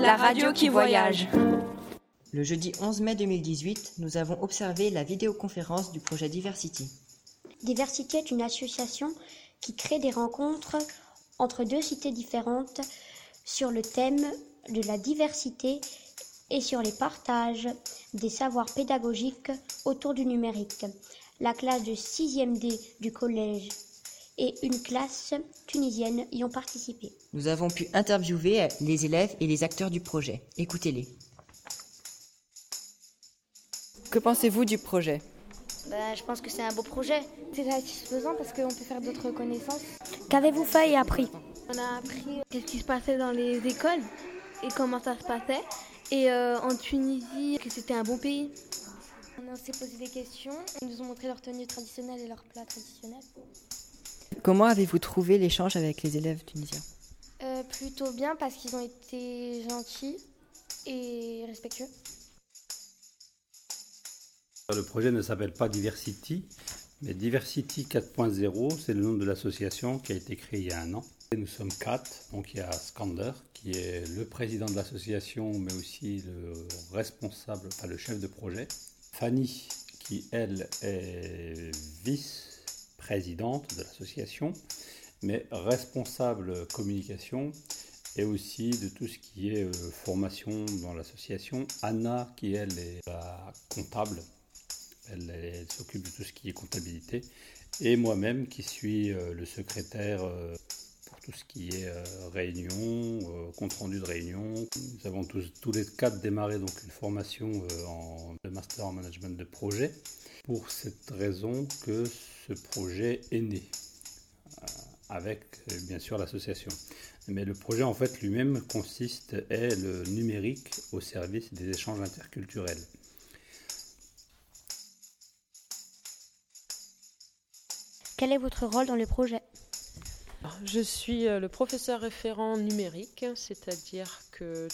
la radio qui voyage. Le jeudi 11 mai 2018, nous avons observé la vidéoconférence du projet Diversity. Diversity est une association qui crée des rencontres entre deux cités différentes sur le thème de la diversité et sur les partages des savoirs pédagogiques autour du numérique. La classe de 6e D du collège et une classe tunisienne y ont participé. Nous avons pu interviewer les élèves et les acteurs du projet. Écoutez-les. Que pensez-vous du projet? Bah, Je pense que c'est un beau projet. C'est satisfaisant parce qu'on peut faire d'autres connaissances. Qu'avez-vous fait et appris? On a appris ce qui se passait dans les écoles et comment ça se passait. Et euh, en Tunisie, que c'était un bon pays. On s'est posé des questions, ils nous ont montré leur tenue traditionnelle et leurs plats traditionnels. Comment avez-vous trouvé l'échange avec les élèves tunisiens? Euh, Plutôt bien parce qu'ils ont été gentils et respectueux. Le projet ne s'appelle pas Diversity, mais Diversity 4.0, c'est le nom de l'association qui a été créée il y a un an. nous sommes quatre, donc il y a Skander qui est le président de l'association, mais aussi le responsable, enfin le chef de projet. Fanny qui elle est vice-présidente de l'association, mais responsable communication et aussi de tout ce qui est euh, formation dans l'association. Anna qui elle est la comptable elle, s'occupe de tout ce qui est comptabilité. Et moi-même qui suis euh, le secrétaire euh, pour tout ce qui est euh, réunion, compte rendu de réunion. Nous avons tous, tous les quatre démarré donc une formation en master en management de projet. Pour cette raison que ce projet est né avec bien sûr l'association. Mais le projet en fait lui-même consiste est le numérique au service des échanges interculturels. Quel est votre rôle dans le projet? Je suis euh, le professeur référent numérique, c'est-à-dire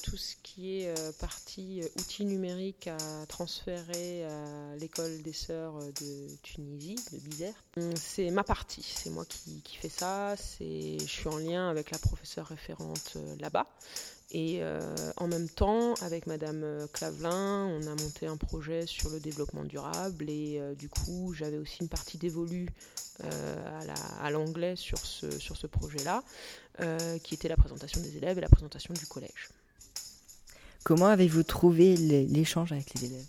tout ce qui est euh, partie euh, outils numériques à transférer à l'école des sœurs de Tunisie, de Bizerte, c'est ma partie, c'est moi qui, qui fais ça, je suis en lien avec la professeure référente là-bas. Et en même temps, avec Madame Clavelin, on a monté un projet sur le développement durable et du coup, j'avais aussi une partie dévolue euh, à l'anglais sur ce, sur ce projet-là, euh, qui était la présentation des élèves et la présentation du collège. Comment avez-vous trouvé l'échange avec les élèves?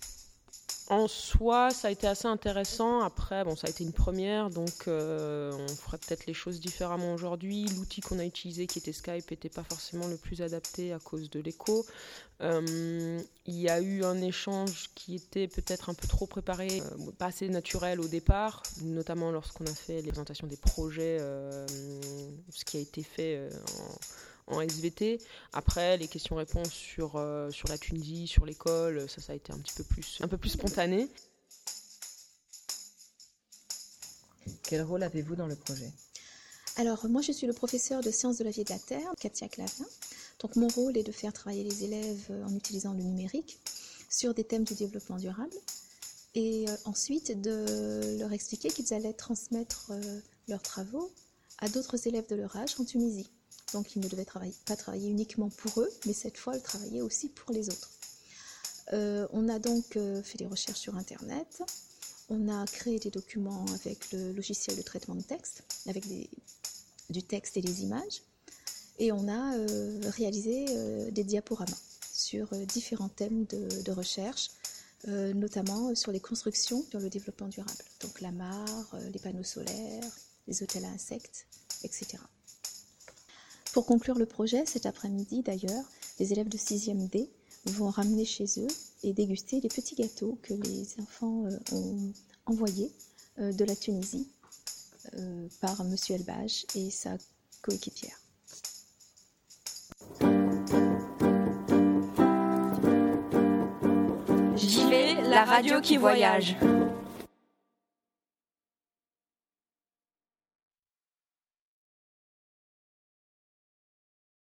En soi, ça a été assez intéressant. Après, ça a été une première, donc euh, on ferait peut-être les choses différemment aujourd'hui. L'outil qu'on a utilisé, qui était Skype, n'était pas forcément le plus adapté à cause de l'écho. Euh, il y a eu un échange qui était peut-être un peu trop préparé, euh, pas assez naturel au départ, notamment lorsqu'on a fait les présentations des projets, ce qui a été fait en en SVT. Après, les questions-réponses sur, euh, sur la Tunisie, sur l'école, ça, ça a été un petit peu plus, un peu plus spontané. Quel rôle avez-vous dans le projet? Alors, moi, je suis le professeur de sciences de la vie et de la Terre, Katia Clavin. Donc, mon rôle est de faire travailler les élèves en utilisant le numérique sur des thèmes du développement durable et euh, ensuite de leur expliquer qu'ils allaient transmettre euh, leurs travaux à d'autres élèves de leur âge en Tunisie. Donc ils ne devaient pas travailler uniquement pour eux, mais cette fois, ils travaillaient aussi pour les autres. Euh, on a donc euh, fait des recherches sur Internet. On a créé des documents avec le logiciel de traitement de texte, avec du texte et des images. Et on a euh, réalisé des diaporamas sur différents thèmes de, recherche, notamment sur les constructions sur le développement durable. Donc la mare, les panneaux solaires, les hôtels à insectes, etc. Pour conclure le projet, cet après-midi d'ailleurs, les élèves de 6e D vont ramener chez eux et déguster les petits gâteaux que les enfants euh, ont envoyés euh, de la Tunisie euh, par M. Elbage et sa coéquipière. J'y vais, la radio qui voyage.